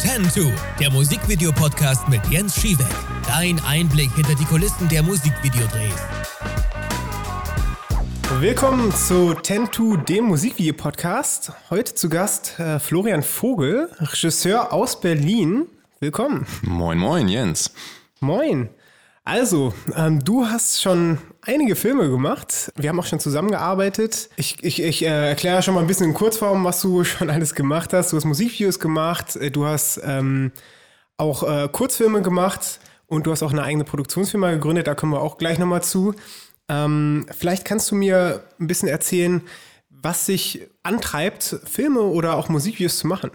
Ten2, der Musikvideo-Podcast mit Jens Schiewek. Dein Einblick hinter die Kulissen der Musikvideodrehs. Willkommen zu Ten2, dem Musikvideo-Podcast. Heute zu Gast äh, Florian Vogel, Regisseur aus Berlin. Willkommen. Moin, moin, Jens. Moin. Also, ähm, du hast schon einige Filme gemacht. Wir haben auch schon zusammengearbeitet. Ich, ich, ich äh, erkläre schon mal ein bisschen in Kurzform, was du schon alles gemacht hast. Du hast Musikvideos gemacht, äh, du hast ähm, auch äh, Kurzfilme gemacht und du hast auch eine eigene Produktionsfirma gegründet. Da kommen wir auch gleich nochmal zu. Ähm, vielleicht kannst du mir ein bisschen erzählen, was sich antreibt, Filme oder auch Musikvideos zu machen.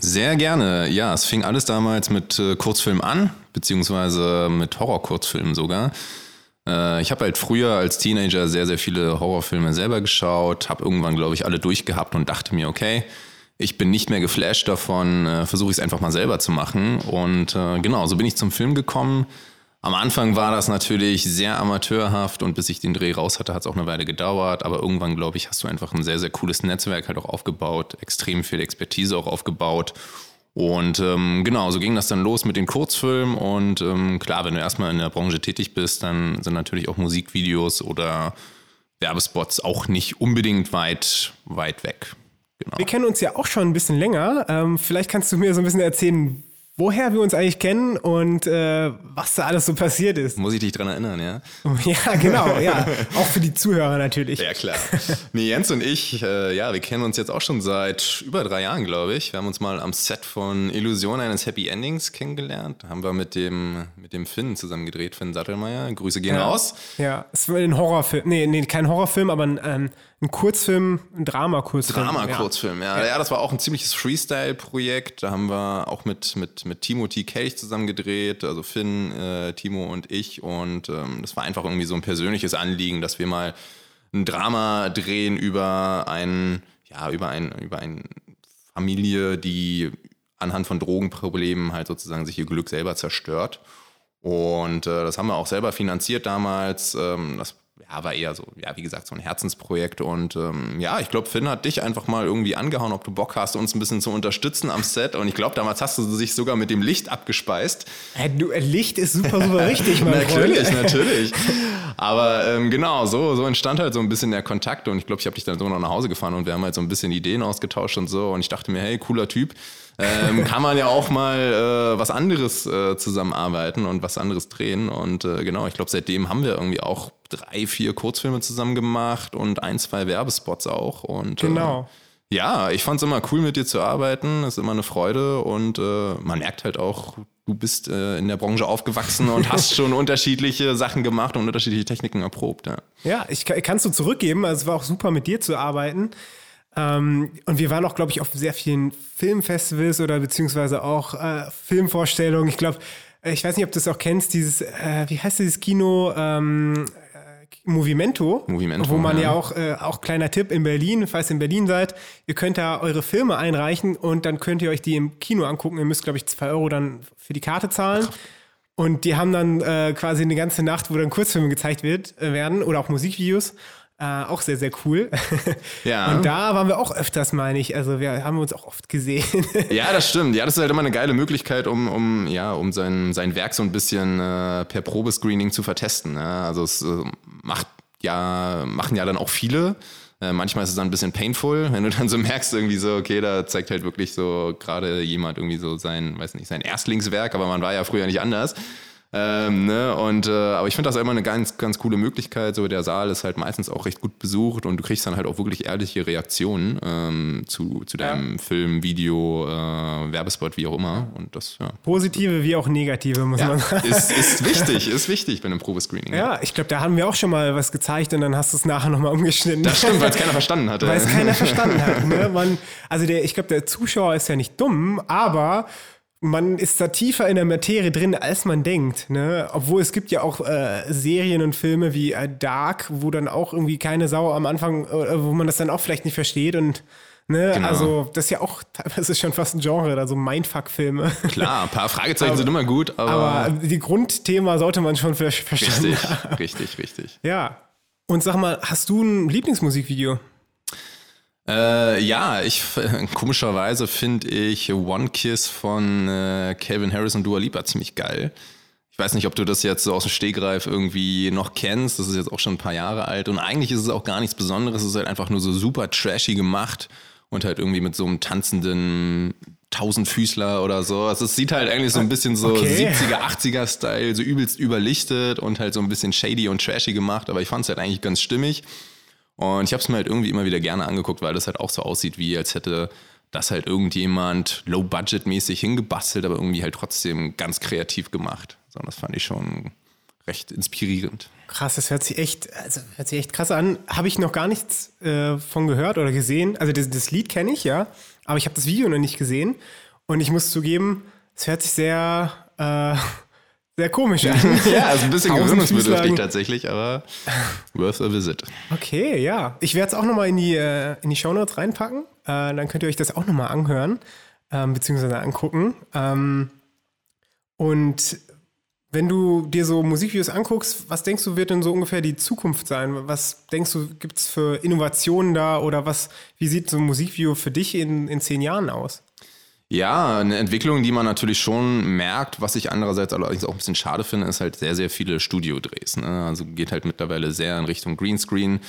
Sehr gerne. Ja, es fing alles damals mit äh, Kurzfilmen an, beziehungsweise mit Horror-Kurzfilmen sogar. Äh, ich habe halt früher als Teenager sehr, sehr viele Horrorfilme selber geschaut, habe irgendwann, glaube ich, alle durchgehabt und dachte mir, okay, ich bin nicht mehr geflasht davon, äh, versuche ich es einfach mal selber zu machen. Und äh, genau, so bin ich zum Film gekommen am Anfang war das natürlich sehr amateurhaft und bis ich den Dreh raus hatte, hat es auch eine Weile gedauert. Aber irgendwann, glaube ich, hast du einfach ein sehr, sehr cooles Netzwerk halt auch aufgebaut, extrem viel Expertise auch aufgebaut. Und ähm, genau, so ging das dann los mit den Kurzfilmen. Und ähm, klar, wenn du erstmal in der Branche tätig bist, dann sind natürlich auch Musikvideos oder Werbespots auch nicht unbedingt weit, weit weg. Genau. Wir kennen uns ja auch schon ein bisschen länger. Ähm, vielleicht kannst du mir so ein bisschen erzählen, woher wir uns eigentlich kennen und äh, was da alles so passiert ist. Muss ich dich dran erinnern, ja? Ja, genau, ja. Auch für die Zuhörer natürlich. Ja, klar. Nee, Jens und ich, äh, ja, wir kennen uns jetzt auch schon seit über drei Jahren, glaube ich. Wir haben uns mal am Set von Illusion eines Happy Endings kennengelernt. Da haben wir mit dem, mit dem Finn zusammen gedreht, Finn Sattelmeier. Grüße gehen ja. raus. Ja, es war ein Horrorfilm. Nee, nee, kein Horrorfilm, aber ein, ähm, ein Kurzfilm, ein Drama-Kurzfilm. Drama-Kurzfilm, ja. Ja. ja. das war auch ein ziemliches Freestyle-Projekt. Da haben wir auch mit, mit, mit Timothy Kelch zusammen gedreht, also Finn, äh, Timo und ich. Und ähm, das war einfach irgendwie so ein persönliches Anliegen, dass wir mal ein Drama drehen über ein, ja, über ein, über eine Familie, die anhand von Drogenproblemen halt sozusagen sich ihr Glück selber zerstört. Und äh, das haben wir auch selber finanziert damals. Ähm, das ja, war eher so, ja, wie gesagt, so ein Herzensprojekt. Und ähm, ja, ich glaube, Finn hat dich einfach mal irgendwie angehauen, ob du Bock hast, uns ein bisschen zu unterstützen am Set. Und ich glaube, damals hast du sich sogar mit dem Licht abgespeist. Hey, du, äh, Licht ist super, super richtig, mein Natürlich, natürlich. Aber ähm, genau, so, so entstand halt so ein bisschen der Kontakt. Und ich glaube, ich habe dich dann so noch nach Hause gefahren und wir haben halt so ein bisschen Ideen ausgetauscht und so. Und ich dachte mir, hey, cooler Typ ähm, kann man ja auch mal äh, was anderes äh, zusammenarbeiten und was anderes drehen. Und äh, genau, ich glaube, seitdem haben wir irgendwie auch drei, vier Kurzfilme zusammen gemacht und ein, zwei Werbespots auch. Und, äh, genau. ja, ich fand es immer cool, mit dir zu arbeiten. Es ist immer eine Freude und äh, man merkt halt auch, du bist äh, in der Branche aufgewachsen und hast schon unterschiedliche Sachen gemacht und unterschiedliche Techniken erprobt. Ja, ja ich kann es so zurückgeben. Also es war auch super, mit dir zu arbeiten. Ähm, und wir waren auch, glaube ich, auf sehr vielen Filmfestivals oder beziehungsweise auch äh, Filmvorstellungen. Ich glaube, äh, ich weiß nicht, ob du es auch kennst, dieses, äh, wie heißt dieses Kino? Ähm, äh, Movimento, Movimento, wo man ja, ja auch, äh, auch kleiner Tipp in Berlin, falls ihr in Berlin seid, ihr könnt da eure Filme einreichen und dann könnt ihr euch die im Kino angucken. Ihr müsst, glaube ich, zwei Euro dann für die Karte zahlen. Und die haben dann äh, quasi eine ganze Nacht, wo dann Kurzfilme gezeigt wird, äh, werden oder auch Musikvideos. Äh, auch sehr, sehr cool. Ja. Und da waren wir auch öfters, meine ich. Also wir haben uns auch oft gesehen. ja, das stimmt. Ja, das ist halt immer eine geile Möglichkeit, um, um, ja, um sein, sein Werk so ein bisschen äh, per Probescreening zu vertesten. Ne? Also es äh, macht ja, machen ja dann auch viele. Äh, manchmal ist es dann ein bisschen painful, wenn du dann so merkst, irgendwie so, okay, da zeigt halt wirklich so gerade jemand irgendwie so sein, weiß nicht, sein Erstlingswerk, aber man war ja früher nicht anders. Ähm, ne? und, äh, aber ich finde das immer eine ganz, ganz coole Möglichkeit. So, der Saal ist halt meistens auch recht gut besucht und du kriegst dann halt auch wirklich ehrliche Reaktionen ähm, zu, zu deinem ja. Film, Video, äh, Werbespot, wie auch immer. Und das, ja. Positive wie auch negative, muss ja, man sagen. Ist, ist wichtig, ist wichtig bei einem Probescreening. Ja, ich glaube, da haben wir auch schon mal was gezeigt und dann hast du es nachher nochmal umgeschnitten. Das stimmt, weil es keiner verstanden hatte. Weil es keiner verstanden hat. Ne? Man, also der, ich glaube, der Zuschauer ist ja nicht dumm, aber man ist da tiefer in der Materie drin, als man denkt. Ne? Obwohl es gibt ja auch äh, Serien und Filme wie äh, Dark, wo dann auch irgendwie keine Sau am Anfang, äh, wo man das dann auch vielleicht nicht versteht und Ne? Genau. Also, das ist ja auch teilweise schon fast ein Genre, also Mindfuck-Filme. Klar, ein paar Fragezeichen aber, sind immer gut, aber. Aber die Grundthema sollte man schon haben. Richtig, richtig, richtig. Ja. Und sag mal, hast du ein Lieblingsmusikvideo? Äh, ja, ich komischerweise finde ich One Kiss von äh, Calvin Harris und Dua Lipa ziemlich geil. Ich weiß nicht, ob du das jetzt so aus dem Stegreif irgendwie noch kennst. Das ist jetzt auch schon ein paar Jahre alt. Und eigentlich ist es auch gar nichts Besonderes. Es ist halt einfach nur so super trashy gemacht und halt irgendwie mit so einem tanzenden Tausendfüßler oder so. Also es sieht halt eigentlich so ein bisschen so okay. 70er, 80er Style, so übelst überlichtet und halt so ein bisschen shady und trashy gemacht. Aber ich fand es halt eigentlich ganz stimmig. Und ich habe es mir halt irgendwie immer wieder gerne angeguckt, weil das halt auch so aussieht, wie als hätte das halt irgendjemand low-budget-mäßig hingebastelt, aber irgendwie halt trotzdem ganz kreativ gemacht. So, das fand ich schon recht inspirierend. Krass, das hört sich echt, also hört sich echt krass an. Habe ich noch gar nichts äh, von gehört oder gesehen. Also das, das Lied kenne ich, ja, aber ich habe das Video noch nicht gesehen. Und ich muss zugeben, es hört sich sehr äh, sehr komisch an. ja, ist ein bisschen gewöhnungsbedürftig tatsächlich, aber worth a visit. Okay, ja. Ich werde es auch nochmal in die, äh, in die Shownotes reinpacken. Äh, dann könnt ihr euch das auch nochmal anhören, ähm, beziehungsweise angucken. Ähm, und wenn du dir so Musikvideos anguckst, was denkst du, wird denn so ungefähr die Zukunft sein? Was denkst du, gibt es für Innovationen da oder was, wie sieht so ein Musikvideo für dich in, in zehn Jahren aus? Ja, eine Entwicklung, die man natürlich schon merkt, was ich andererseits allerdings auch ein bisschen schade finde, ist halt sehr, sehr viele Studiodrehs. Ne? Also geht halt mittlerweile sehr in Richtung Greenscreen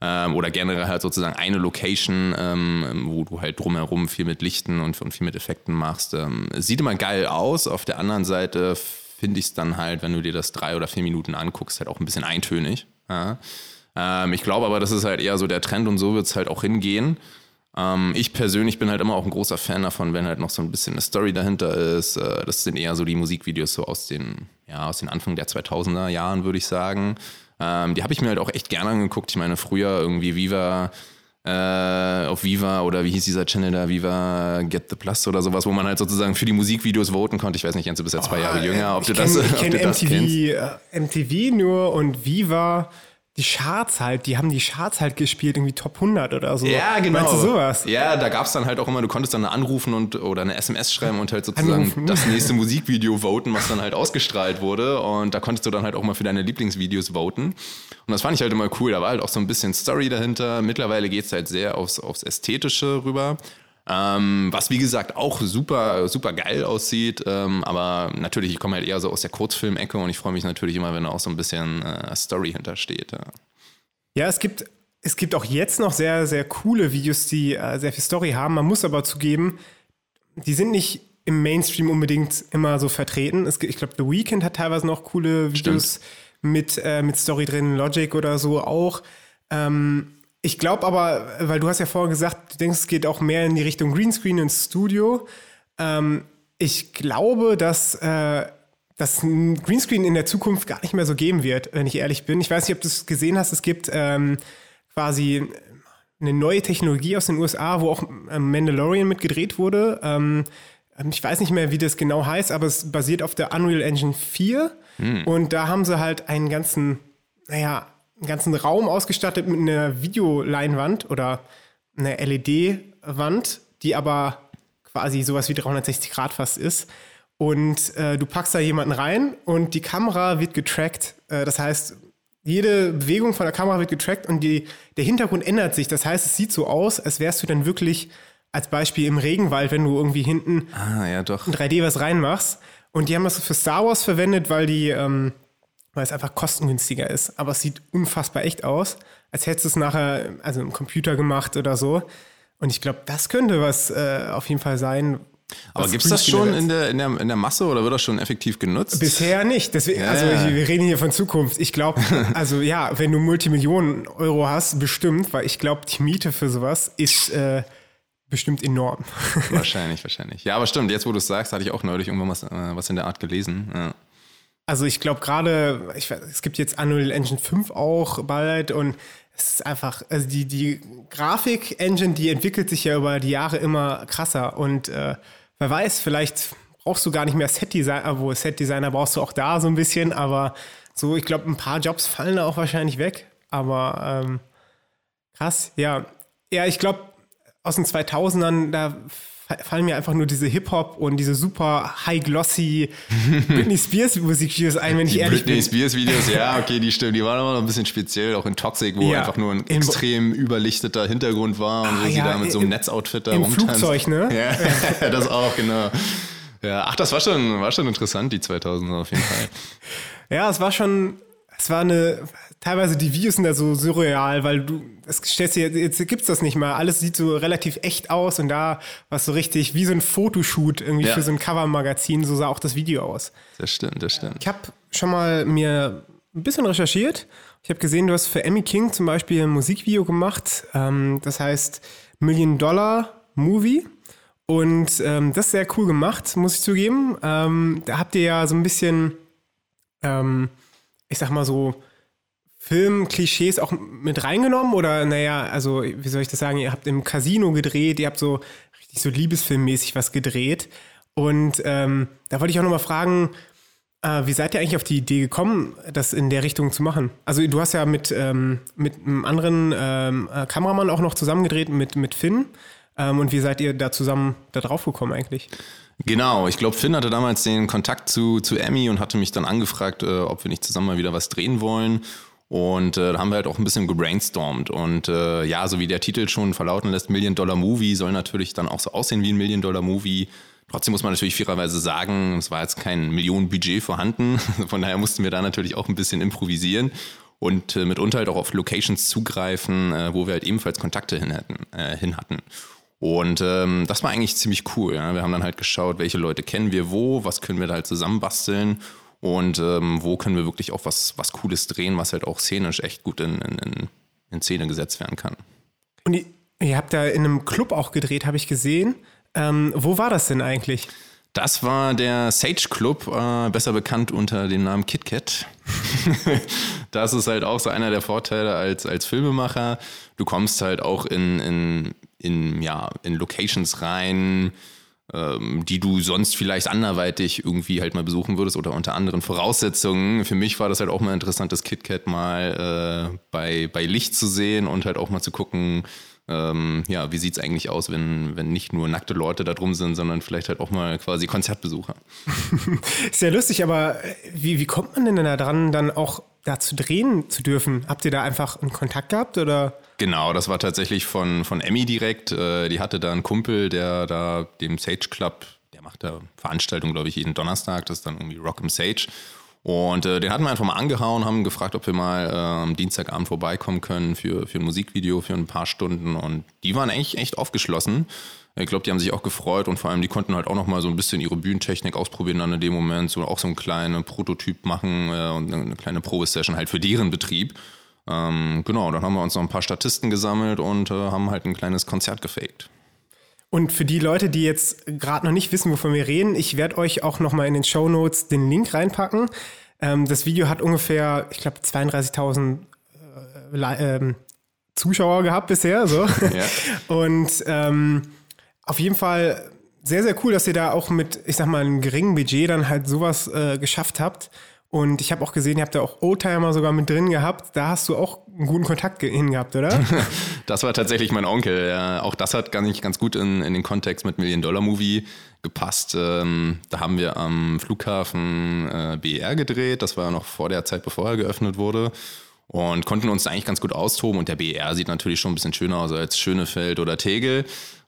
ähm, oder generell halt sozusagen eine Location, ähm, wo du halt drumherum viel mit Lichten und, und viel mit Effekten machst. Ähm, sieht immer geil aus. Auf der anderen Seite finde ich es dann halt, wenn du dir das drei oder vier Minuten anguckst, halt auch ein bisschen eintönig. Ja? Ähm, ich glaube aber, das ist halt eher so der Trend und so wird es halt auch hingehen. Ähm, ich persönlich bin halt immer auch ein großer Fan davon, wenn halt noch so ein bisschen eine Story dahinter ist. Äh, das sind eher so die Musikvideos so aus den, ja, aus den Anfang der 2000er Jahren, würde ich sagen. Ähm, die habe ich mir halt auch echt gerne angeguckt. Ich meine, früher irgendwie Viva äh, auf Viva oder wie hieß dieser Channel da, Viva Get the Plus oder sowas, wo man halt sozusagen für die Musikvideos voten konnte. Ich weiß nicht, Jens, du bist ja zwei oh, Jahre jünger, ob du kenn, das, ich ob du das MTV. MTV nur und Viva die Charts halt, die haben die Charts halt gespielt, irgendwie Top 100 oder so. Ja, genau. Meinst du sowas? Ja, da gab es dann halt auch immer, du konntest dann anrufen und oder eine SMS schreiben und halt sozusagen anrufen. das nächste Musikvideo voten, was dann halt ausgestrahlt wurde. Und da konntest du dann halt auch mal für deine Lieblingsvideos voten. Und das fand ich halt immer cool. Da war halt auch so ein bisschen Story dahinter. Mittlerweile geht es halt sehr aufs, aufs Ästhetische rüber. Ähm, was wie gesagt auch super, super geil aussieht. Ähm, aber natürlich, ich komme halt eher so aus der Kurzfilmecke und ich freue mich natürlich immer, wenn da auch so ein bisschen äh, Story hintersteht. Ja. ja, es gibt, es gibt auch jetzt noch sehr, sehr coole Videos, die äh, sehr viel Story haben. Man muss aber zugeben, die sind nicht im Mainstream unbedingt immer so vertreten. Es, ich glaube, The Weeknd hat teilweise noch coole Videos mit, äh, mit Story drin, Logic oder so auch. Ähm, ich glaube aber, weil du hast ja vorher gesagt, du denkst, es geht auch mehr in die Richtung Greenscreen ins Studio. Ähm, ich glaube, dass äh, das Greenscreen in der Zukunft gar nicht mehr so geben wird, wenn ich ehrlich bin. Ich weiß nicht, ob du es gesehen hast. Es gibt ähm, quasi eine neue Technologie aus den USA, wo auch ähm, Mandalorian mit gedreht wurde. Ähm, ich weiß nicht mehr, wie das genau heißt, aber es basiert auf der Unreal Engine 4. Hm. Und da haben sie halt einen ganzen, naja, einen ganzen Raum ausgestattet mit einer Videoleinwand oder einer LED-Wand, die aber quasi sowas wie 360 Grad fast ist. Und äh, du packst da jemanden rein und die Kamera wird getrackt. Äh, das heißt, jede Bewegung von der Kamera wird getrackt und die, der Hintergrund ändert sich. Das heißt, es sieht so aus, als wärst du dann wirklich als Beispiel im Regenwald, wenn du irgendwie hinten ah, ja, doch. in 3D was reinmachst. Und die haben das für Star Wars verwendet, weil die ähm, weil es einfach kostengünstiger ist. Aber es sieht unfassbar echt aus, als hättest du es nachher also im Computer gemacht oder so. Und ich glaube, das könnte was äh, auf jeden Fall sein. Aber gibt es das schon in der, in, der, in der Masse oder wird das schon effektiv genutzt? Bisher nicht. Deswegen, ja. Also wir reden hier von Zukunft. Ich glaube, also ja, wenn du Multimillionen Euro hast, bestimmt, weil ich glaube, die Miete für sowas ist äh, bestimmt enorm. wahrscheinlich, wahrscheinlich. Ja, aber stimmt, jetzt wo du es sagst, hatte ich auch neulich irgendwann was, äh, was in der Art gelesen. Ja. Also ich glaube gerade, es gibt jetzt Unreal Engine 5 auch bald und es ist einfach, also die, die Grafik-Engine, die entwickelt sich ja über die Jahre immer krasser und äh, wer weiß, vielleicht brauchst du gar nicht mehr Set-Designer, wo Set-Designer brauchst du auch da so ein bisschen, aber so, ich glaube, ein paar Jobs fallen da auch wahrscheinlich weg, aber ähm, krass, ja. Ja, ich glaube, aus den 2000ern, da fallen mir einfach nur diese Hip-Hop und diese super high-glossy Britney Spears Musikvideos ein, wenn ich Die ehrlich Britney bin. Spears Videos, ja, okay, die stimmen. Die waren aber noch ein bisschen speziell, auch in Toxic, wo Ja. einfach nur ein extrem überlichteter Hintergrund war und wo Ah, sie ja, da mit so einem im- Netzoutfit da im rumtanzt. Flugzeug, ne? Ja, das auch, genau. Ja, ach, das war schon, war schon interessant, die 2000er auf jeden Fall. Ja, es war schon, es war eine, teilweise die Videos sind da so surreal, weil du, es stellst dir, jetzt gibt's das nicht mal. Alles sieht so relativ echt aus und da war es so richtig wie so ein Fotoshoot irgendwie Ja. für so ein Covermagazin, so sah auch das Video aus. Das stimmt, das stimmt. Ich habe schon mal mir ein bisschen recherchiert. Ich habe gesehen, du hast für Emmy King zum Beispiel ein Musikvideo gemacht. Ähm, das heißt Million Dollar Movie. Und ähm, das ist sehr cool gemacht, muss ich zugeben. Ähm, da habt ihr ja so ein bisschen, ähm, ich sag mal so, Filmklischees auch mit reingenommen oder naja, also wie soll ich das sagen, ihr habt im Casino gedreht, ihr habt so richtig so Liebesfilmmäßig was gedreht und ähm, da wollte ich auch nochmal fragen, äh, wie seid ihr eigentlich auf die Idee gekommen, das in der Richtung zu machen? Also du hast ja mit, ähm, mit einem anderen ähm, äh, Kameramann auch noch zusammengedreht, mit, mit Finn ähm, und wie seid ihr da zusammen da drauf gekommen eigentlich? Genau, ich glaube, Finn hatte damals den Kontakt zu, zu Emmy und hatte mich dann angefragt, äh, ob wir nicht zusammen mal wieder was drehen wollen. Und äh, da haben wir halt auch ein bisschen gebrainstormt. Und äh, ja, so wie der Titel schon verlauten lässt, Million Dollar Movie soll natürlich dann auch so aussehen wie ein Million Dollar Movie. Trotzdem muss man natürlich fairerweise sagen, es war jetzt kein Millionenbudget vorhanden. Von daher mussten wir da natürlich auch ein bisschen improvisieren und äh, mitunter halt auch auf Locations zugreifen, äh, wo wir halt ebenfalls Kontakte hin hatten. Äh, hin hatten. Und ähm, das war eigentlich ziemlich cool. Ja? Wir haben dann halt geschaut, welche Leute kennen wir wo, was können wir da halt zusammenbasteln und ähm, wo können wir wirklich auch was, was Cooles drehen, was halt auch szenisch echt gut in, in, in, Szene gesetzt werden kann. Und ihr, ihr habt da in einem Club auch gedreht, habe ich gesehen. Ähm, wo war das denn eigentlich? Das war der Sage Club, äh, besser bekannt unter dem Namen KitKat. das ist halt auch so einer der Vorteile als, als Filmemacher. Du kommst halt auch in, in, in, ja, in Locations rein, die du sonst vielleicht anderweitig irgendwie halt mal besuchen würdest oder unter anderen Voraussetzungen. Für mich war das halt auch mal interessant, das KitKat mal äh, bei, bei Licht zu sehen und halt auch mal zu gucken, ähm, ja, wie sieht's eigentlich aus, wenn, wenn nicht nur nackte Leute da drum sind, sondern vielleicht halt auch mal quasi Konzertbesucher. Ist ja lustig, aber äh, wie, wie kommt man denn da dran, dann auch da zu drehen zu dürfen? Habt ihr da einfach einen Kontakt gehabt oder? Genau, das war tatsächlich von, von Emmy direkt. Äh, Die hatte da einen Kumpel, der da dem Sage Club, der macht da Veranstaltungen, glaube ich, jeden Donnerstag, das ist dann irgendwie Rock im Sage. Und äh, den hatten wir einfach mal angehauen, haben gefragt, ob wir mal äh, am Dienstagabend vorbeikommen können für, für ein Musikvideo für ein paar Stunden. Und die waren echt, echt aufgeschlossen. Ich glaube, die haben sich auch gefreut und vor allem, die konnten halt auch noch mal so ein bisschen ihre Bühnentechnik ausprobieren dann in dem Moment, so auch so einen kleinen Prototyp machen äh, und eine kleine Probesession halt für deren Betrieb. Ähm, genau, dann haben wir uns noch ein paar Statisten gesammelt und äh, haben halt ein kleines Konzert gefaked. Und für die Leute, die jetzt gerade noch nicht wissen, wovon wir reden, ich werde euch auch noch mal in den Show Notes den Link reinpacken. Ähm, das Video hat ungefähr, ich glaube, 32.000 äh, ähm, Zuschauer gehabt bisher. So. Ja. Und ähm, auf jeden Fall sehr, sehr cool, dass ihr da auch mit, ich sag mal, einem geringen Budget dann halt sowas äh, geschafft habt. Und ich habe auch gesehen, ihr habt da auch Oldtimer sogar mit drin gehabt. Da hast du auch einen guten Kontakt hin gehabt, oder? Das war tatsächlich mein Onkel. Ja, auch das hat nicht ganz gut in, in den Kontext mit Million Dollar Movie gepasst. Ähm, da haben wir am Flughafen äh, BER gedreht. Das war noch vor der Zeit, bevor er geöffnet wurde. Und konnten uns da eigentlich ganz gut austoben. Und der BER sieht natürlich schon ein bisschen schöner aus als Schönefeld oder Tegel.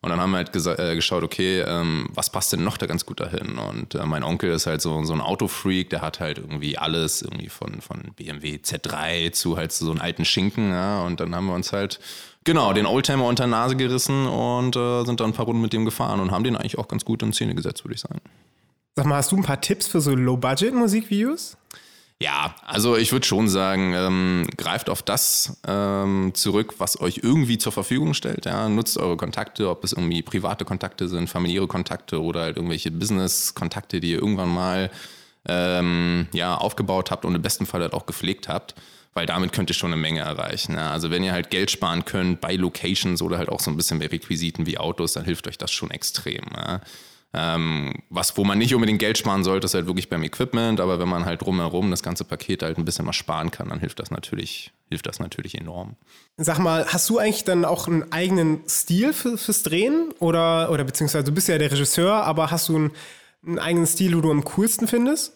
Und dann haben wir halt äh, geschaut, okay, ähm, was passt denn noch da ganz gut dahin? Und äh, mein Onkel ist halt so, so ein Autofreak, der hat halt irgendwie alles, irgendwie von, von BMW Z3 zu halt so einen alten Schinken. Ja? Und dann haben wir uns halt, genau, den Oldtimer unter die Nase gerissen und äh, sind dann ein paar Runden mit dem gefahren und haben den eigentlich auch ganz gut in Szene gesetzt, würde ich sagen. Sag mal, hast du ein paar Tipps für so Low-Budget-Musikvideos? Ja, also ich würde schon sagen, ähm, greift auf das ähm, zurück, was euch irgendwie zur Verfügung stellt. Ja? Nutzt eure Kontakte, ob es irgendwie private Kontakte sind, familiäre Kontakte oder halt irgendwelche Business-Kontakte, die ihr irgendwann mal ähm, ja, aufgebaut habt und im besten Fall halt auch gepflegt habt. Weil damit könnt ihr schon eine Menge erreichen. Ja? Also wenn ihr halt Geld sparen könnt bei Locations oder halt auch so ein bisschen bei Requisiten wie Autos, dann hilft euch das schon extrem. Ja? Ähm, was, wo man nicht unbedingt Geld sparen sollte, ist halt wirklich beim Equipment, aber wenn man halt drumherum das ganze Paket halt ein bisschen mal sparen kann, dann hilft das natürlich hilft das natürlich enorm. Sag mal, hast du eigentlich dann auch einen eigenen Stil für, fürs Drehen? Oder, oder beziehungsweise du bist ja der Regisseur, aber hast du einen, einen eigenen Stil, wo du am coolsten findest?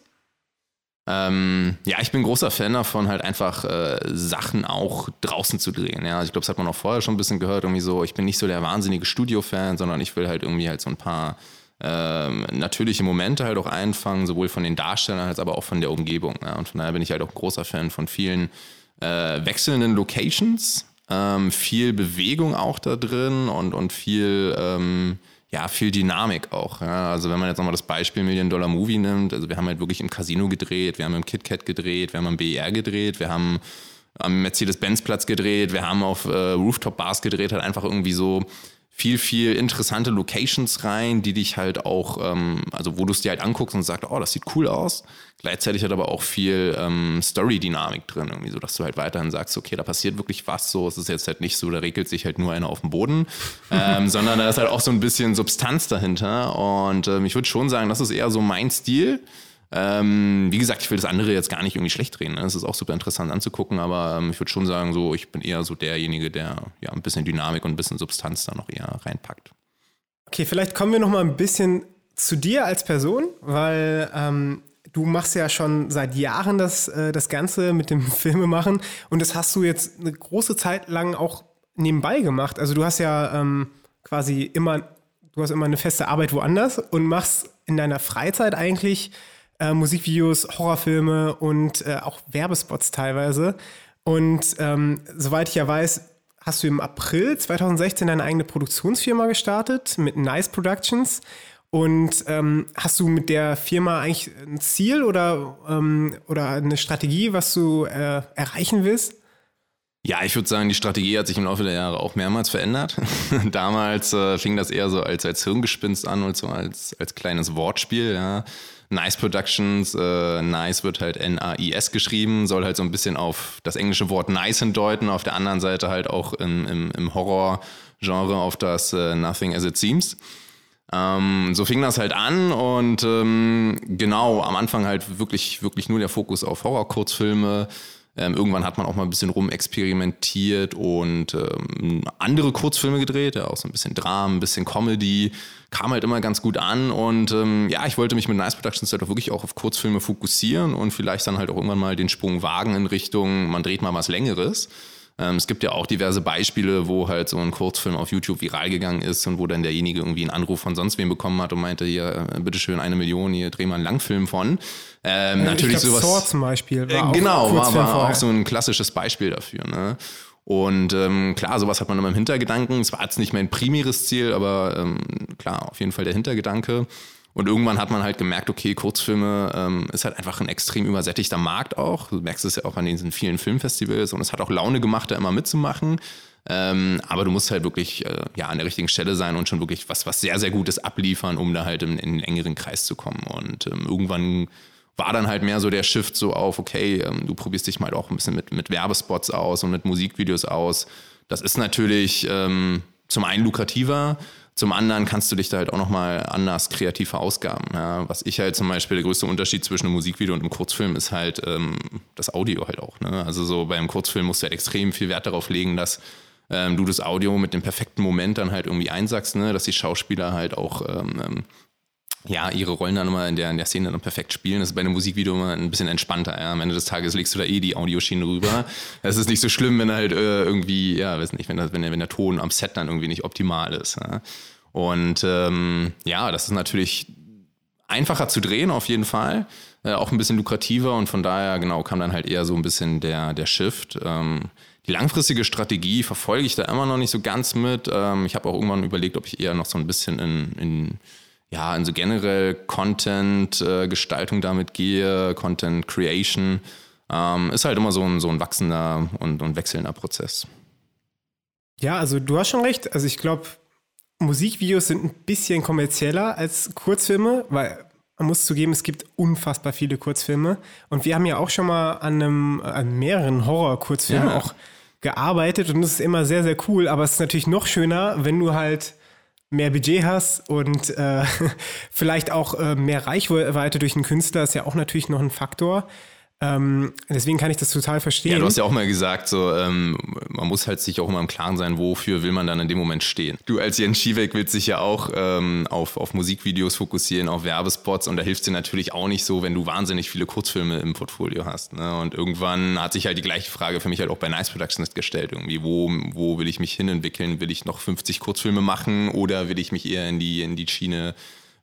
Ähm, ja, ich bin großer Fan davon, halt einfach äh, Sachen auch draußen zu drehen. Ja, also ich glaube, das hat man auch vorher schon ein bisschen gehört. Irgendwie so, ich bin nicht so der wahnsinnige Studio-Fan, sondern ich will halt irgendwie halt so ein paar ähm, natürliche Momente halt auch einfangen, sowohl von den Darstellern als aber auch von der Umgebung. Ja. Und von daher bin ich halt auch großer Fan von vielen äh, wechselnden Locations, ähm, viel Bewegung auch da drin und, und viel, ähm, ja, viel Dynamik auch. Ja. Also wenn man jetzt nochmal das Beispiel Million Dollar Movie nimmt, also wir haben halt wirklich im Casino gedreht, wir haben im KitKat gedreht, wir haben am BER gedreht, wir haben am Mercedes-Benz-Platz gedreht, wir haben auf äh, Rooftop-Bars gedreht, halt einfach irgendwie so viel, viel interessante Locations rein, die dich halt auch, ähm, also wo du es dir halt anguckst und sagst, oh, das sieht cool aus. Gleichzeitig hat aber auch viel ähm, Story-Dynamik drin, irgendwie so, dass du halt weiterhin sagst, okay, da passiert wirklich was so. Es ist jetzt halt nicht so, da regelt sich halt nur einer auf dem Boden, ähm, sondern da ist halt auch so ein bisschen Substanz dahinter. Und ähm, ich würde schon sagen, das ist eher so mein Stil. Ähm, wie gesagt, ich will das andere jetzt gar nicht irgendwie schlecht reden. Ne? Das ist auch super interessant anzugucken, aber ähm, ich würde schon sagen, so, ich bin eher so derjenige, der ja ein bisschen Dynamik und ein bisschen Substanz da noch eher reinpackt. Okay, vielleicht kommen wir noch mal ein bisschen zu dir als Person, weil ähm, du machst ja schon seit Jahren das, äh, das Ganze mit dem Filmemachen und das hast du jetzt eine große Zeit lang auch nebenbei gemacht. Also du hast ja ähm, quasi immer, du hast immer eine feste Arbeit woanders und machst in deiner Freizeit eigentlich äh, Musikvideos, Horrorfilme und äh, auch Werbespots teilweise. Und ähm, soweit ich ja weiß, hast du im April 2016 deine eigene Produktionsfirma gestartet mit Nice Productions. Und ähm, hast du mit der Firma eigentlich ein Ziel oder, ähm, oder eine Strategie, was du äh, erreichen willst? Ja, ich würde sagen, die Strategie hat sich im Laufe der Jahre auch mehrmals verändert. Damals äh, fing das eher so als, als Hirngespinst an und so als, als kleines Wortspiel. Ja. Nice Productions, äh, Nice wird halt N-A-I-S geschrieben, soll halt so ein bisschen auf das englische Wort Nice hindeuten, auf der anderen Seite halt auch im, im, im Horror-Genre auf das äh, Nothing as it seems. Ähm, so fing das halt an und ähm, genau, am Anfang halt wirklich, wirklich nur der Fokus auf Horror-Kurzfilme. Ähm, irgendwann hat man auch mal ein bisschen rumexperimentiert und ähm, andere Kurzfilme gedreht, ja, auch so ein bisschen Dramen, ein bisschen Comedy, kam halt immer ganz gut an und ähm, ja, ich wollte mich mit Nice Productions halt auch wirklich auch auf Kurzfilme fokussieren und vielleicht dann halt auch irgendwann mal den Sprung wagen in Richtung, man dreht mal was Längeres. Ähm, es gibt ja auch diverse Beispiele, wo halt so ein Kurzfilm auf YouTube viral gegangen ist und wo dann derjenige irgendwie einen Anruf von sonst wem bekommen hat und meinte, hier, äh, bitteschön, eine Million, hier dreh mal einen Langfilm von. Ähm, natürlich ich glaub, sowas. Saw zum Beispiel. War äh, genau, war, war auch so ein klassisches Beispiel dafür. Ne? Und ähm, klar, sowas hat man immer im Hintergedanken. Es war jetzt nicht mein primäres Ziel, aber ähm, klar, auf jeden Fall der Hintergedanke. Und irgendwann hat man halt gemerkt, okay, Kurzfilme ähm, ist halt einfach ein extrem übersättigter Markt auch. Du merkst es ja auch an diesen vielen Filmfestivals und es hat auch Laune gemacht, da immer mitzumachen. Ähm, aber du musst halt wirklich äh, ja, an der richtigen Stelle sein und schon wirklich was, was sehr, sehr Gutes abliefern, um da halt in, in einen engeren Kreis zu kommen. Und ähm, irgendwann war dann halt mehr so der Shift so auf, okay, ähm, du probierst dich mal auch ein bisschen mit, mit Werbespots aus und mit Musikvideos aus. Das ist natürlich ähm, zum einen lukrativer, zum anderen kannst du dich da halt auch nochmal anders kreativ verausgaben. Ja. Was ich halt zum Beispiel, der größte Unterschied zwischen einem Musikvideo und einem Kurzfilm ist halt ähm, das Audio halt auch. Ne? Also so beim Kurzfilm musst du halt extrem viel Wert darauf legen, dass ähm, du das Audio mit dem perfekten Moment dann halt irgendwie einsackst, ne? dass die Schauspieler halt auch ähm, ähm ja, ihre Rollen dann immer in der, in der Szene dann perfekt spielen. Das ist bei einem Musikvideo immer ein bisschen entspannter. Ja. Am Ende des Tages legst du da eh die Audioschiene rüber. Es ist nicht so schlimm, wenn halt äh, irgendwie, ja, weiß nicht, wenn, das, wenn, der, wenn der Ton am Set dann irgendwie nicht optimal ist. Ja. Und ähm, ja, das ist natürlich einfacher zu drehen auf jeden Fall. Äh, auch ein bisschen lukrativer und von daher, genau, kam dann halt eher so ein bisschen der, der Shift. Ähm, die langfristige Strategie verfolge ich da immer noch nicht so ganz mit. Ähm, ich habe auch irgendwann überlegt, ob ich eher noch so ein bisschen in, in ja, in so generell Content-Gestaltung äh, damit gehe, Content Creation, ähm, ist halt immer so ein, so ein wachsender und, und wechselnder Prozess. Ja, also du hast schon recht. Also ich glaube, Musikvideos sind ein bisschen kommerzieller als Kurzfilme, weil man muss zugeben, es gibt unfassbar viele Kurzfilme. Und wir haben ja auch schon mal an, einem, an mehreren Horror-Kurzfilmen ja. auch gearbeitet und das ist immer sehr, sehr cool. Aber es ist natürlich noch schöner, wenn du halt mehr Budget hast und äh, vielleicht auch äh, mehr Reichweite durch einen Künstler ist ja auch natürlich noch ein Faktor. Ähm, deswegen kann ich das total verstehen. Ja, du hast ja auch mal gesagt, so, ähm, man muss halt sich auch immer im Klaren sein, wofür will man dann in dem Moment stehen. Du als Jens Schiebeck willst dich ja auch ähm, auf, auf Musikvideos fokussieren, auf Werbespots und da hilft dir natürlich auch nicht so, wenn du wahnsinnig viele Kurzfilme im Portfolio hast. Ne? Und irgendwann hat sich halt die gleiche Frage für mich halt auch bei Nice Productions gestellt. Irgendwie, wo, wo will ich mich hinentwickeln? Will ich noch 50 Kurzfilme machen oder will ich mich eher in die, in die Schiene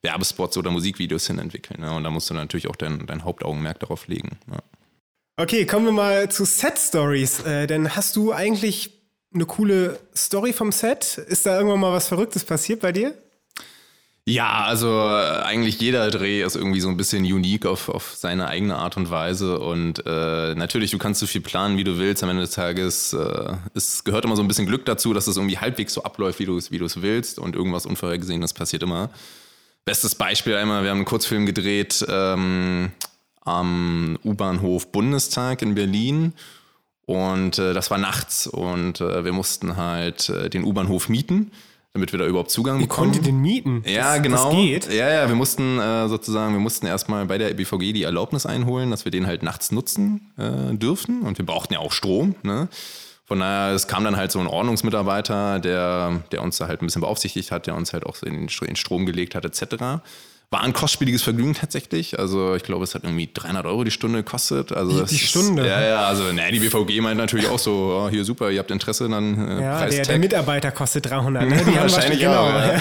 Werbespots oder Musikvideos hin entwickeln. Ne? Und da musst du natürlich auch dein, dein Hauptaugenmerk darauf legen. Ja. Okay, kommen wir mal zu Set-Stories. Äh, denn hast du eigentlich eine coole Story vom Set? Ist da irgendwann mal was Verrücktes passiert bei dir? Ja, also äh, eigentlich jeder Dreh ist irgendwie so ein bisschen unique auf, auf seine eigene Art und Weise. Und äh, natürlich, du kannst so viel planen, wie du willst. Am Ende des Tages äh, es gehört immer so ein bisschen Glück dazu, dass es irgendwie halbwegs so abläuft, wie du es wie willst. Und irgendwas Unvorhergesehenes passiert immer. Bestes Beispiel einmal, wir haben einen Kurzfilm gedreht ähm, am U-Bahnhof Bundestag in Berlin. Und äh, das war nachts und äh, wir mussten halt äh, den U-Bahnhof mieten, damit wir da überhaupt Zugang Ihr bekommen. konntet den mieten? Ja, das, genau. Das geht? Ja, ja, wir mussten äh, sozusagen, wir mussten erstmal bei der BVG die Erlaubnis einholen, dass wir den halt nachts nutzen äh, dürfen. Und wir brauchten ja auch Strom. Ne? Von daher, es kam dann halt so ein Ordnungsmitarbeiter, der, der uns da halt ein bisschen beaufsichtigt hat, der uns halt auch so in den Strom gelegt hat, etc. War ein kostspieliges Vergnügen tatsächlich. Also ich glaube, es hat irgendwie 300 Euro die Stunde gekostet. Also die, die Stunde? Ist, ja, ja, also ne, die BVG meint natürlich auch so, oh, hier super, ihr habt Interesse, dann äh, Ja, der, der, Mitarbeiter kostet 300. Ne? Die Wahrscheinlich genau. Auch, ja.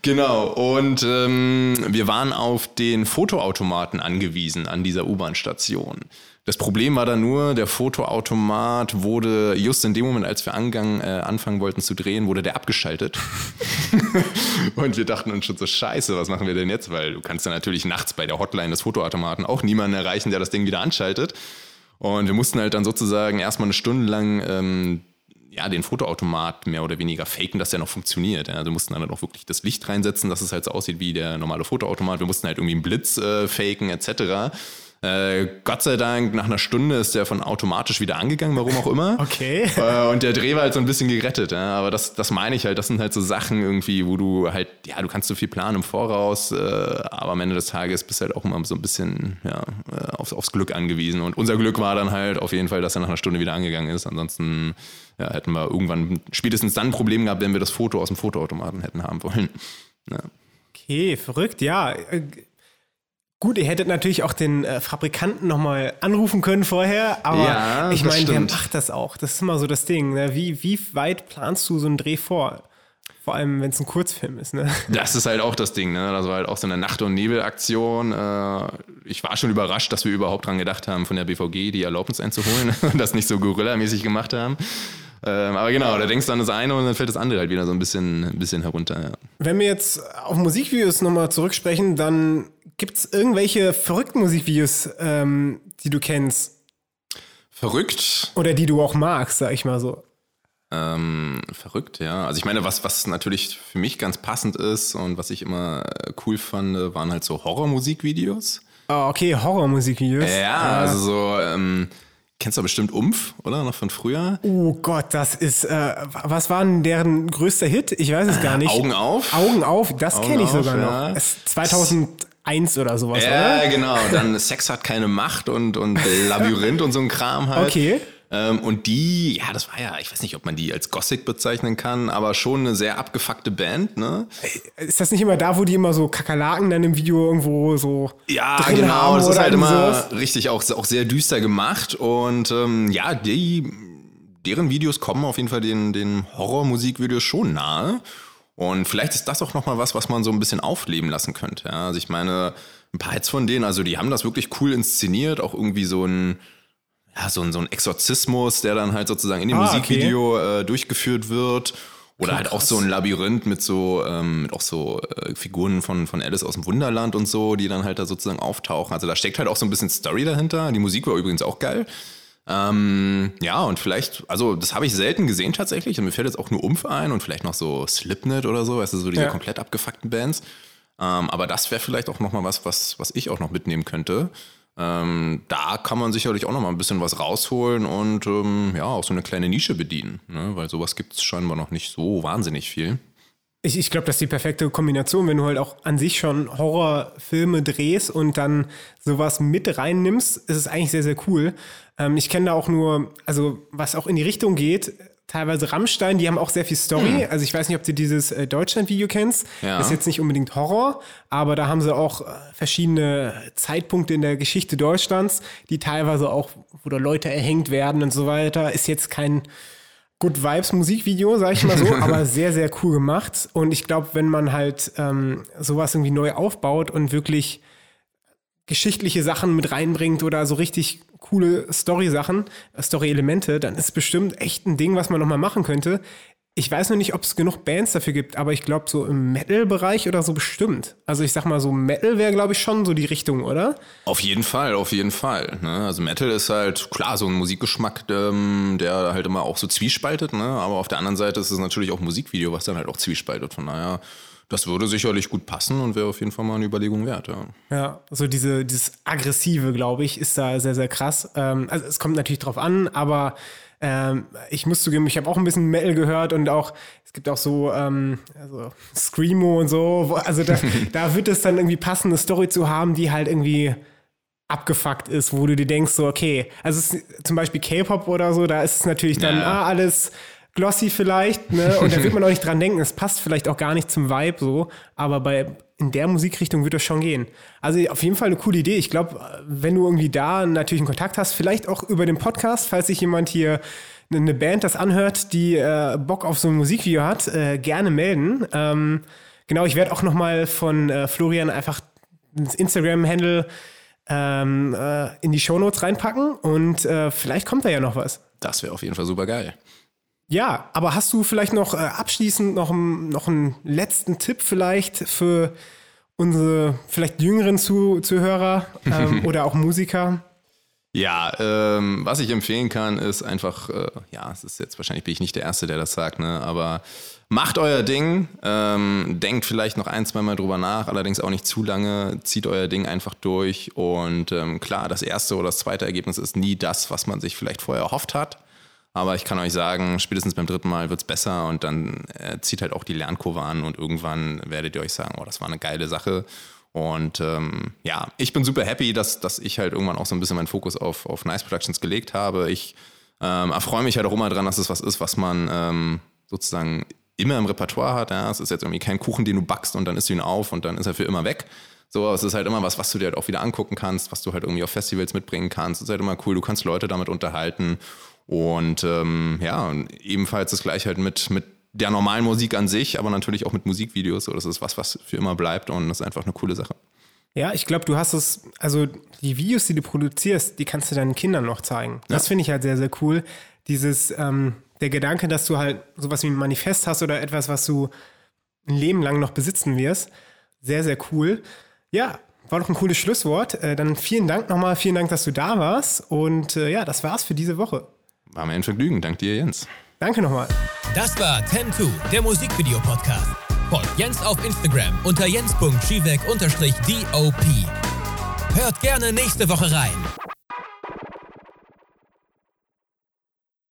genau, und ähm, wir waren auf den Fotoautomaten angewiesen an dieser U-Bahn-Station. Das Problem war dann nur, der Fotoautomat wurde just in dem Moment, als wir angang, äh, anfangen wollten zu drehen, wurde der abgeschaltet. und wir dachten uns schon so, scheiße, was machen wir denn jetzt? Weil du kannst ja natürlich nachts bei der Hotline des Fotoautomaten auch niemanden erreichen, der das Ding wieder anschaltet. Und wir mussten halt dann sozusagen erstmal eine Stunde lang ähm, ja, den Fotoautomat mehr oder weniger faken, dass der noch funktioniert. Ja. Also wir mussten dann auch wirklich das Licht reinsetzen, dass es halt so aussieht wie der normale Fotoautomat. Wir mussten halt irgendwie einen Blitz äh, faken etc. Äh, Gott sei Dank, nach einer Stunde ist der von automatisch wieder angegangen, warum auch immer. Okay. Äh, und der Dreh war halt so ein bisschen gerettet. Ja? Aber das, das meine ich halt, das sind halt so Sachen irgendwie, wo du halt, ja, du kannst so viel planen im Voraus, äh, aber am Ende des Tages bist du halt auch immer so ein bisschen ja, aufs, aufs Glück angewiesen. Und unser Glück war dann halt auf jeden Fall, dass er nach einer Stunde wieder angegangen ist. Ansonsten ja, hätten wir irgendwann spätestens dann ein Problem gehabt, wenn wir das Foto aus dem Fotoautomaten hätten haben wollen. Ja. Okay, verrückt, ja. Gut, ihr hättet natürlich auch den äh, Fabrikanten nochmal anrufen können vorher, aber ja, ich meine, wer macht das auch? Das ist immer so das Ding. Ne? Wie, wie weit planst du so einen Dreh vor? Vor allem, wenn es ein Kurzfilm ist, ne? Das ist halt auch das Ding, ne? Das war halt auch so eine Nacht- und Nebel-Aktion. Äh, ich war schon überrascht, dass wir überhaupt dran gedacht haben, von der BVG die Erlaubnis einzuholen und das nicht so Gorilla-mäßig gemacht haben. Ähm, aber genau, da denkst du an das eine und dann fällt das andere halt wieder so ein bisschen, ein bisschen herunter. Ja. Wenn wir jetzt auf Musikvideos nochmal zurücksprechen, dann gibt es irgendwelche verrückten Musikvideos, ähm, die du kennst? Verrückt? Oder die du auch magst, sag ich mal so. Ähm, verrückt, ja. Also ich meine, was, was natürlich für mich ganz passend ist und was ich immer äh, cool fand, waren halt so Horrormusikvideos. Oh, okay, Horrormusikvideos. Ja, also so, ähm, kennst du bestimmt Umf, oder? Noch von früher? Oh Gott, das ist, äh, was war denn deren größter Hit? Ich weiß es gar nicht. Augen auf? Augen auf, das kenne ich sogar ja. noch. 2000 1 oder sowas, ja, oder? Ja, genau. Dann Sex hat keine Macht und, und Labyrinth und so ein Kram halt. Okay. Ähm, und die, ja, das war ja, ich weiß nicht, ob man die als Gothic bezeichnen kann, aber schon eine sehr abgefuckte Band, ne? Ist das nicht immer da, wo die immer so Kakerlaken dann im Video irgendwo so. Ja, genau. Das ist halt immer sowas? richtig auch, auch sehr düster gemacht. Und ähm, ja, die, deren Videos kommen auf jeden Fall den, den Horror-Musikvideos schon nahe. Und vielleicht ist das auch nochmal was, was man so ein bisschen aufleben lassen könnte. Ja? Also ich meine, ein paar Hits von denen, also die haben das wirklich cool inszeniert, auch irgendwie so ein, ja, so ein, so ein Exorzismus, der dann halt sozusagen in dem ah, Musikvideo okay. äh, durchgeführt wird. Oder Klar, halt auch so ein Labyrinth mit so, ähm, mit auch so äh, Figuren von, von Alice aus dem Wunderland und so, die dann halt da sozusagen auftauchen. Also da steckt halt auch so ein bisschen Story dahinter. Die Musik war übrigens auch geil. Ähm, ja, und vielleicht, also das habe ich selten gesehen tatsächlich. Und mir fällt jetzt auch nur Umf ein und vielleicht noch so Slipknot oder so, weißt du, so diese ja. komplett abgefuckten Bands. Ähm, aber das wäre vielleicht auch nochmal was, was, was ich auch noch mitnehmen könnte. Ähm, da kann man sicherlich auch nochmal ein bisschen was rausholen und ähm, ja, auch so eine kleine Nische bedienen, ne? weil sowas gibt es scheinbar noch nicht so wahnsinnig viel. Ich, ich glaube, das ist die perfekte Kombination, wenn du halt auch an sich schon Horrorfilme drehst und dann sowas mit reinnimmst, ist es eigentlich sehr, sehr cool. Ähm, ich kenne da auch nur, also was auch in die Richtung geht, teilweise Rammstein, die haben auch sehr viel Story. Hm. Also ich weiß nicht, ob du dieses äh, Deutschland-Video kennst. Ja. Ist jetzt nicht unbedingt Horror, aber da haben sie auch äh, verschiedene Zeitpunkte in der Geschichte Deutschlands, die teilweise auch, wo da Leute erhängt werden und so weiter. Ist jetzt kein Good Vibes Musikvideo, sag ich mal so, aber sehr, sehr cool gemacht. Und ich glaube, wenn man halt ähm, sowas irgendwie neu aufbaut und wirklich geschichtliche Sachen mit reinbringt oder so richtig coole Story-Sachen, Story-Elemente, dann ist bestimmt echt ein Ding, was man nochmal machen könnte. Ich weiß noch nicht, ob es genug Bands dafür gibt, aber ich glaube, so im Metal-Bereich oder so bestimmt. Also ich sag mal, so Metal wäre, glaube ich, schon so die Richtung, oder? Auf jeden Fall, auf jeden Fall. Ne? Also Metal ist halt, klar, so ein Musikgeschmack, ähm, der halt immer auch so zwiespaltet, ne? aber auf der anderen Seite ist es natürlich auch Musikvideo, was dann halt auch zwiespaltet. Von daher, das würde sicherlich gut passen und wäre auf jeden Fall mal eine Überlegung wert, ja. Ja, so diese, dieses Aggressive, glaube ich, ist da sehr, sehr krass. Ähm, also es kommt natürlich drauf an, aber ähm, ich muss zugeben, ich habe auch ein bisschen Metal gehört und auch, es gibt auch so, ähm, also Screamo und so, also da, da wird es dann irgendwie passen, eine Story zu haben, die halt irgendwie abgefuckt ist, wo du dir denkst, so, okay, also es, zum Beispiel K-Pop oder so, da ist es natürlich dann, ja. ah, alles glossy vielleicht, ne? Und da wird man auch nicht dran denken. Es passt vielleicht auch gar nicht zum Vibe so, aber bei in der Musikrichtung wird das schon gehen. Also auf jeden Fall eine coole Idee. Ich glaube, wenn du irgendwie da natürlich einen Kontakt hast, vielleicht auch über den Podcast, falls sich jemand hier eine Band das anhört, die äh, Bock auf so ein Musikvideo hat, äh, gerne melden. Ähm, genau, ich werde auch noch mal von äh, Florian einfach ins Instagram-Handle ähm, äh, in die Shownotes reinpacken und äh, vielleicht kommt da ja noch was. Das wäre auf jeden Fall super geil. Ja, aber hast du vielleicht noch äh, abschließend noch, noch einen letzten Tipp vielleicht für unsere vielleicht jüngeren Zu Zuhörer ähm, oder auch Musiker? Ja, ähm, was ich empfehlen kann, ist einfach, äh, ja, es ist jetzt wahrscheinlich bin ich nicht der Erste, der das sagt, ne, aber macht euer Ding, ähm, denkt vielleicht noch ein, zwei Mal drüber nach, allerdings auch nicht zu lange, zieht euer Ding einfach durch und ähm, klar, das erste oder das zweite Ergebnis ist nie das, was man sich vielleicht vorher erhofft hat. Aber ich kann euch sagen, spätestens beim dritten Mal wird es besser und dann äh, zieht halt auch die Lernkurve an und irgendwann werdet ihr euch sagen, oh, das war eine geile Sache. Und ähm, ja, ich bin super happy, dass, dass ich halt irgendwann auch so ein bisschen meinen Fokus auf, auf Nice Productions gelegt habe. Ich ähm, erfreue mich halt auch immer dran, dass es was ist, was man ähm, sozusagen immer im Repertoire hat. Ja? Es ist jetzt irgendwie kein Kuchen, den du backst und dann isst du ihn auf und dann ist er für immer weg. So, es ist halt immer was, was du dir halt auch wieder angucken kannst, was du halt irgendwie auf Festivals mitbringen kannst. Es ist halt immer cool, du kannst Leute damit unterhalten. Und ähm, ja, ebenfalls das gleiche halt mit, mit der normalen Musik an sich, aber natürlich auch mit Musikvideos. So, das ist was, was für immer bleibt und das ist einfach eine coole Sache. Ja, ich glaube, du hast es, also die Videos, die du produzierst, die kannst du deinen Kindern noch zeigen. Das finde ich halt sehr, sehr cool. Dieses, ähm, der Gedanke, dass du halt sowas wie ein Manifest hast oder etwas, was du ein Leben lang noch besitzen wirst. Sehr, sehr cool. Ja, war doch ein cooles Schlusswort. Äh, dann vielen Dank nochmal, vielen Dank, dass du da warst. Und äh, ja, das war's für diese Woche. War mir ein Vergnügen. Dank dir, Jens. Danke nochmal. Das war 10-2, der Musikvideo-Podcast. Folgt Jens auf Instagram unter jens.schiewek-dop. Hört gerne nächste Woche rein.